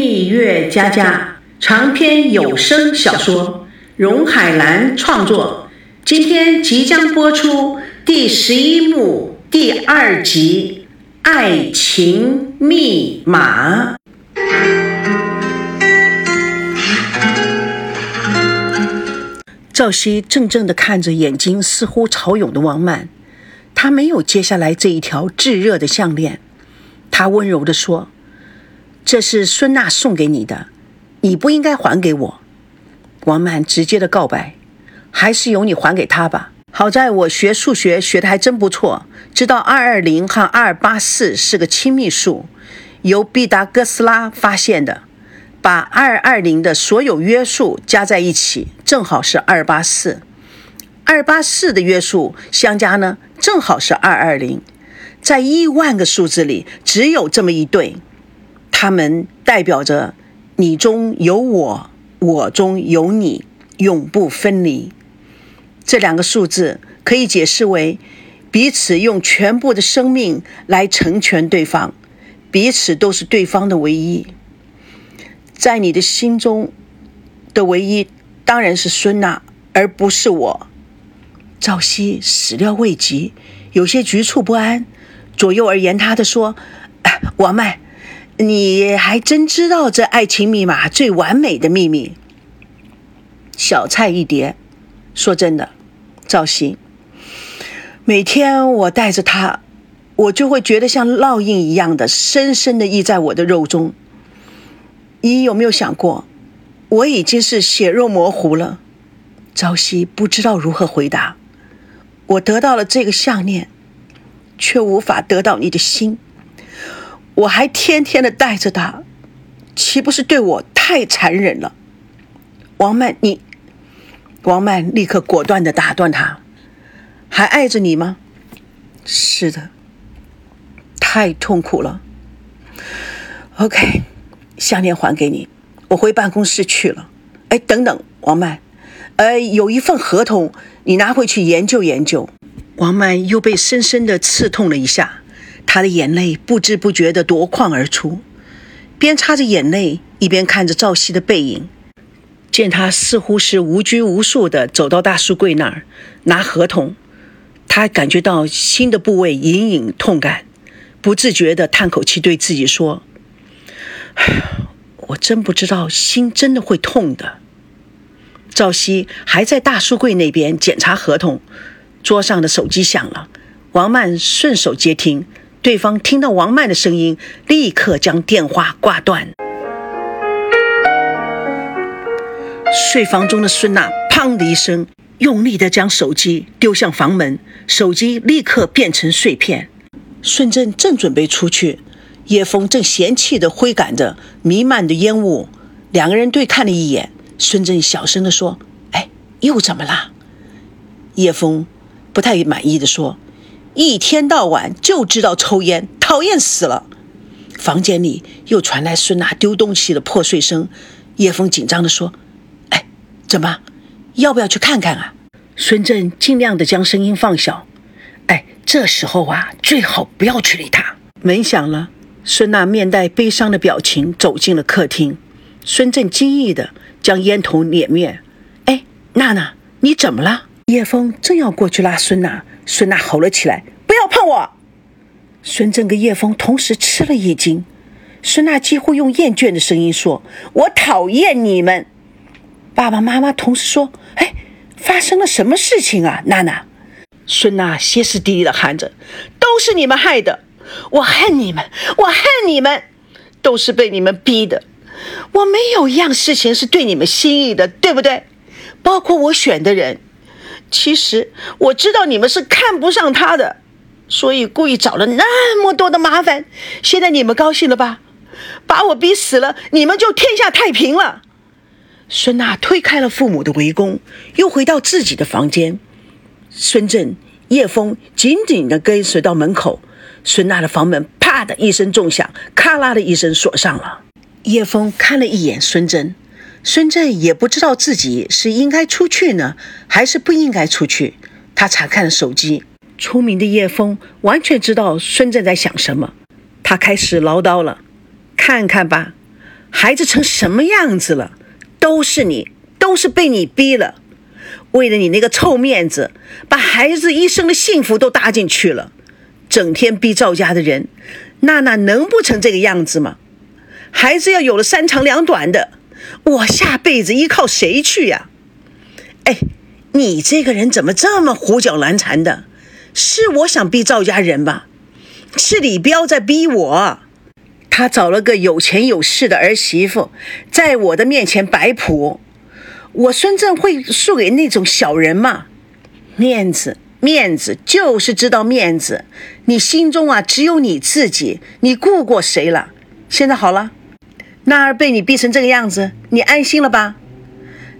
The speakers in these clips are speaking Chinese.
蜜月佳佳长篇有声小说，荣海兰创作。今天即将播出第十一幕第二集《爱情密码》。赵熙怔怔地看着眼睛似乎潮涌的王曼，他没有接下来这一条炙热的项链。他温柔地说：“这是孙娜送给你的，你不应该还给我。”王曼直接的告白：“还是由你还给他吧。好在我学数学学的还真不错，知道二二零和二八四是个亲密数，由毕达哥斯拉发现的。”把二二零的所有约数加在一起，正好是二八四。二八四的约数相加呢，正好是二二零。在亿万个数字里，只有这么一对，它们代表着你中有我，我中有你，永不分离。这两个数字可以解释为彼此用全部的生命来成全对方，彼此都是对方的唯一。在你的心中的唯一当然是孙娜，而不是我。赵熙始料未及，有些局促不安，左右而言他的说：“王曼，你还真知道这爱情密码最完美的秘密？小菜一碟。说真的，赵熙，每天我带着他，我就会觉得像烙印一样的深深的印在我的肉中。”你有没有想过，我已经是血肉模糊了？朝夕不知道如何回答。我得到了这个项链，却无法得到你的心。我还天天的带着它，岂不是对我太残忍了？王曼，你……王曼立刻果断的打断他：“还爱着你吗？”“是的。”“太痛苦了。”“OK。”项链还给你，我回办公室去了。哎，等等，王曼，呃，有一份合同，你拿回去研究研究。王曼又被深深的刺痛了一下，她的眼泪不知不觉地夺眶而出，边擦着眼泪，一边看着赵熙的背影。见他似乎是无拘无束地走到大书柜那儿拿合同，他感觉到心的部位隐隐痛感，不自觉地叹口气，对自己说。我真不知道，心真的会痛的。赵熙还在大书柜那边检查合同，桌上的手机响了，王曼顺手接听，对方听到王曼的声音，立刻将电话挂断。睡房中的孙娜砰的一声，用力地将手机丢向房门，手机立刻变成碎片。孙正正准备出去。叶枫正嫌弃地挥赶着弥漫的烟雾，两个人对看了一眼。孙正小声地说：“哎，又怎么了？”叶枫不太满意地说：“一天到晚就知道抽烟，讨厌死了。”房间里又传来孙娜丢东西的破碎声。叶枫紧张地说：“哎，怎么？要不要去看看啊？”孙正尽量地将声音放小：“哎，这时候啊，最好不要去理他。”门响了。孙娜面带悲伤的表情走进了客厅，孙正惊异地将烟头碾灭。哎，娜娜，你怎么了？叶枫正要过去拉孙娜，孙娜吼了起来：“不要碰我！”孙正跟叶枫同时吃了一惊。孙娜几乎用厌倦的声音说：“我讨厌你们！”爸爸妈妈同时说：“哎，发生了什么事情啊，娜娜？”孙娜歇斯底里地喊着：“都是你们害的！”我恨你们，我恨你们，都是被你们逼的。我没有一样事情是对你们心意的，对不对？包括我选的人。其实我知道你们是看不上他的，所以故意找了那么多的麻烦。现在你们高兴了吧？把我逼死了，你们就天下太平了。孙娜推开了父母的围攻，又回到自己的房间。孙振、叶枫紧紧地跟随到门口。孙娜的房门啪的一声重响，咔啦的一声锁上了。叶枫看了一眼孙振，孙振也不知道自己是应该出去呢，还是不应该出去。他查看了手机，聪明的叶枫完全知道孙振在想什么。他开始唠叨了：“看看吧，孩子成什么样子了，都是你，都是被你逼了。为了你那个臭面子，把孩子一生的幸福都搭进去了，整天逼赵家的人，娜娜能不成这个样子吗？孩子要有了三长两短的，我下辈子依靠谁去呀？哎，你这个人怎么这么胡搅蛮缠的？是我想逼赵家人吧？是李彪在逼我。他找了个有钱有势的儿媳妇，在我的面前摆谱。我孙正会输给那种小人吗？面子，面子，就是知道面子。你心中啊，只有你自己，你顾过谁了？现在好了，娜儿被你逼成这个样子，你安心了吧？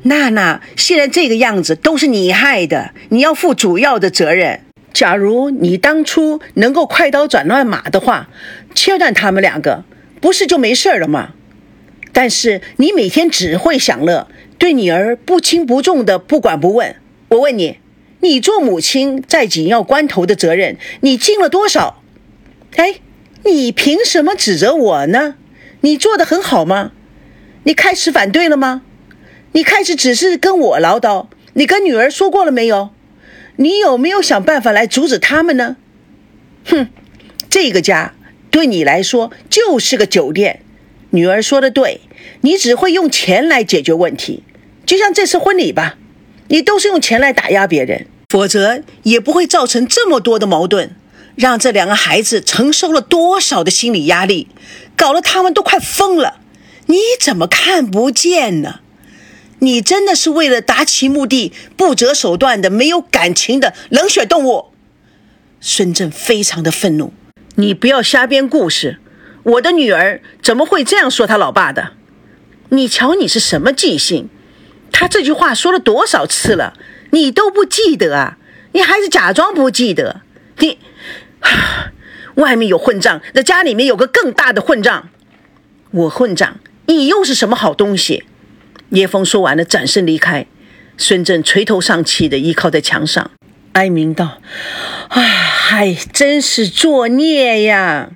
娜娜现在这个样子都是你害的，你要负主要的责任。假如你当初能够快刀斩乱麻的话，切断他们两个，不是就没事了吗？但是你每天只会享乐。对女儿不轻不重的不管不问，我问你，你做母亲在紧要关头的责任，你尽了多少？哎，你凭什么指责我呢？你做的很好吗？你开始反对了吗？你开始只是跟我唠叨，你跟女儿说过了没有？你有没有想办法来阻止他们呢？哼，这个家对你来说就是个酒店。女儿说的对，你只会用钱来解决问题。就像这次婚礼吧，你都是用钱来打压别人，否则也不会造成这么多的矛盾，让这两个孩子承受了多少的心理压力，搞得他们都快疯了。你怎么看不见呢？你真的是为了达其目的不择手段的没有感情的冷血动物。孙正非常的愤怒，你不要瞎编故事，我的女儿怎么会这样说他老爸的？你瞧你是什么记性？他这句话说了多少次了，你都不记得啊？你还是假装不记得？你，外面有混账，那家里面有个更大的混账。我混账，你又是什么好东西？叶枫说完了，转身离开。孙正垂头丧气的依靠在墙上，哀鸣道：“唉，还真是作孽呀！”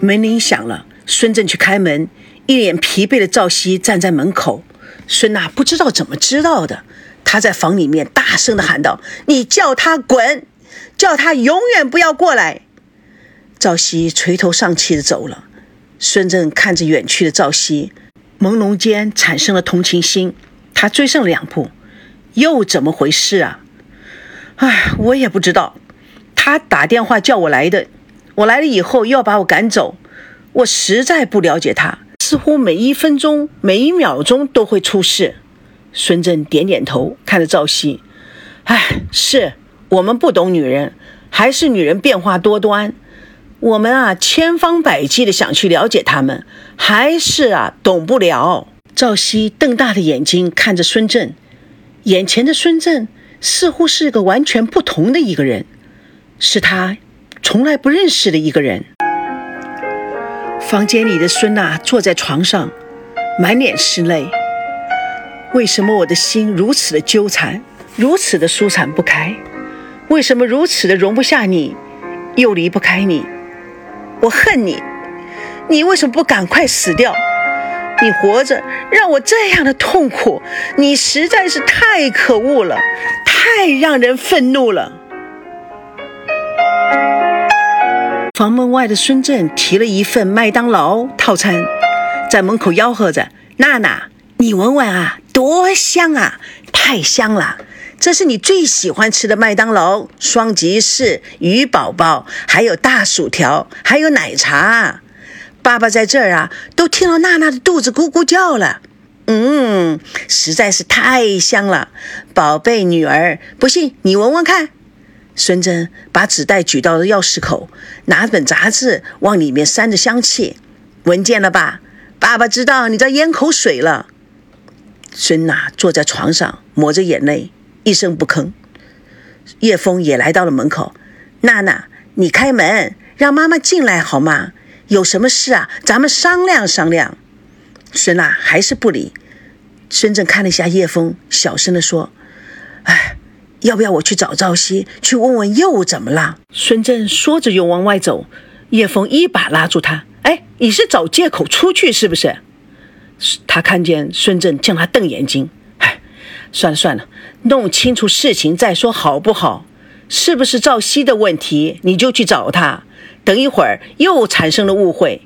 门铃响了，孙正去开门。一脸疲惫的赵熙站在门口，孙娜不知道怎么知道的，她在房里面大声的喊道：“你叫他滚，叫他永远不要过来。”赵熙垂头丧气的走了。孙正看着远去的赵熙，朦胧间产生了同情心。他追上两步，又怎么回事啊？唉，我也不知道。他打电话叫我来的，我来了以后又要把我赶走，我实在不了解他。似乎每一分钟、每一秒钟都会出事。孙正点点头，看着赵熙：“哎，是我们不懂女人，还是女人变化多端？我们啊，千方百计的想去了解她们，还是啊，懂不了。”赵熙瞪大的眼睛看着孙正，眼前的孙正似乎是个完全不同的一个人，是他从来不认识的一个人。房间里的孙娜坐在床上，满脸是泪。为什么我的心如此的纠缠，如此的舒展不开？为什么如此的容不下你，又离不开你？我恨你！你为什么不赶快死掉？你活着让我这样的痛苦，你实在是太可恶了，太让人愤怒了。房门外的孙正提了一份麦当劳套餐，在门口吆喝着：“娜娜，你闻闻啊，多香啊，太香了！这是你最喜欢吃的麦当劳双吉士鱼宝宝，还有大薯条，还有奶茶。爸爸在这儿啊，都听到娜娜的肚子咕咕叫了。嗯，实在是太香了，宝贝女儿，不信你闻闻看。”孙真把纸袋举到了钥匙口，拿本杂志往里面塞着香气，闻见了吧？爸爸知道你在咽口水了。孙娜坐在床上，抹着眼泪，一声不吭。叶枫也来到了门口，娜娜，你开门，让妈妈进来好吗？有什么事啊？咱们商量商量。孙娜还是不理。孙正看了一下叶枫，小声地说：“哎。”要不要我去找赵熙，去问问又怎么了？孙正说着又往外走，叶枫一把拉住他：“哎，你是找借口出去是不是？他看见孙正向他瞪眼睛，算了算了，弄清楚事情再说好不好？是不是赵熙的问题？你就去找他，等一会儿又产生了误会。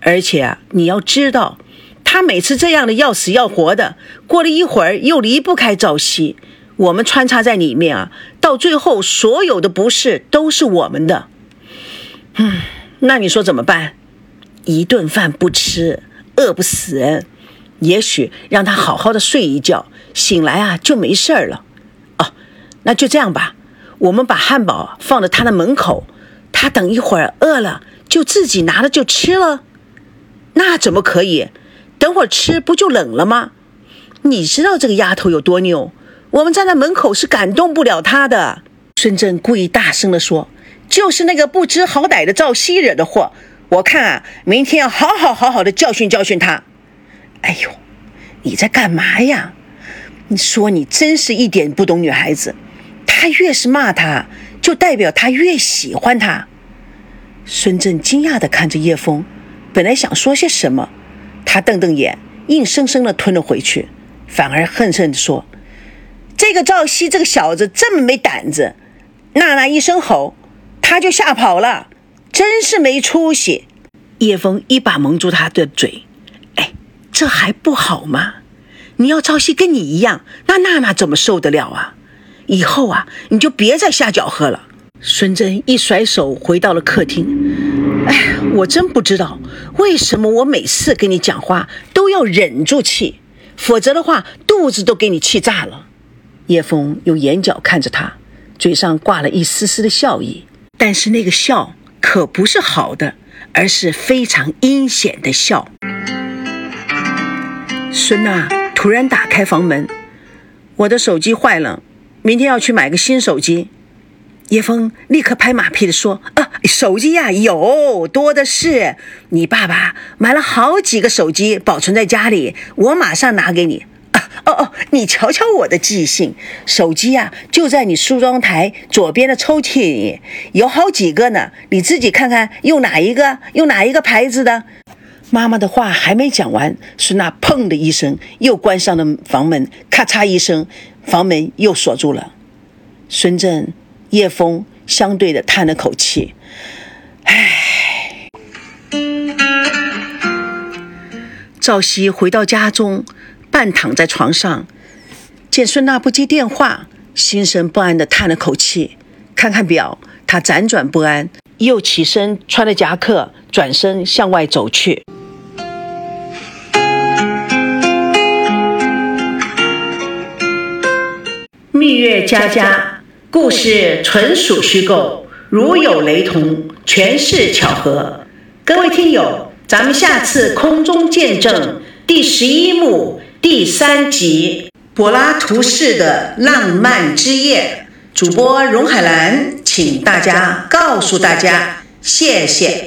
而且啊，你要知道，他每次这样的要死要活的，过了一会儿又离不开赵熙。我们穿插在里面啊，到最后所有的不是都是我们的。嗯，那你说怎么办？一顿饭不吃，饿不死人。也许让他好好的睡一觉，醒来啊就没事了。哦，那就这样吧。我们把汉堡放在他的门口，他等一会儿饿了就自己拿了就吃了。那怎么可以？等会儿吃不就冷了吗？你知道这个丫头有多牛？我们站在门口是感动不了她的。孙正故意大声地说：“就是那个不知好歹的赵熙惹的祸。我看啊，明天要好好好好的教训教训他。”哎呦，你在干嘛呀？你说你真是一点不懂女孩子。他越是骂他，就代表他越喜欢他。孙正惊讶地看着叶枫，本来想说些什么，他瞪瞪眼，硬生生地吞了回去，反而恨恨地说：“这个赵熙这个小子这么没胆子，娜娜一声吼，他就吓跑了，真是没出息。”叶枫一把蒙住他的嘴：“，这还不好吗？你要赵熙跟你一样，那娜娜怎么受得了啊？”以后啊，你就别再下脚喝了。孙真一甩手回到了客厅。哎，我真不知道为什么我每次跟你讲话都要忍住气，否则的话肚子都给你气炸了。叶枫用眼角看着他，嘴上挂了一丝丝的笑意，但是那个笑可不是好的，而是非常阴险的笑。孙娜突然打开房门，我的手机坏了。明天要去买个新手机，叶枫立刻拍马屁的说：“啊，手机呀，有多的是。你爸爸买了好几个手机，保存在家里，我马上拿给你。啊，哦哦，你瞧瞧我的记性，手机呀就在你梳妆台左边的抽屉里，有好几个呢。你自己看看用哪一个，用哪一个牌子的。”妈妈的话还没讲完，孙娜砰的一声，又关上了房门，咔嚓一声。房门又锁住了，孙正、叶枫相对的叹了口气：“唉。”赵熙回到家中，半躺在床上，见孙娜不接电话，心神不安的叹了口气。看看表，他辗转不安，又起身穿了夹克，转身向外走去。蜜月佳佳，故事纯属虚构，如有雷同，全是巧合。各位听友，咱们下次空中见证第十一幕第三集柏拉图式的浪漫之夜。主播荣海兰，请大家告诉大家，谢谢。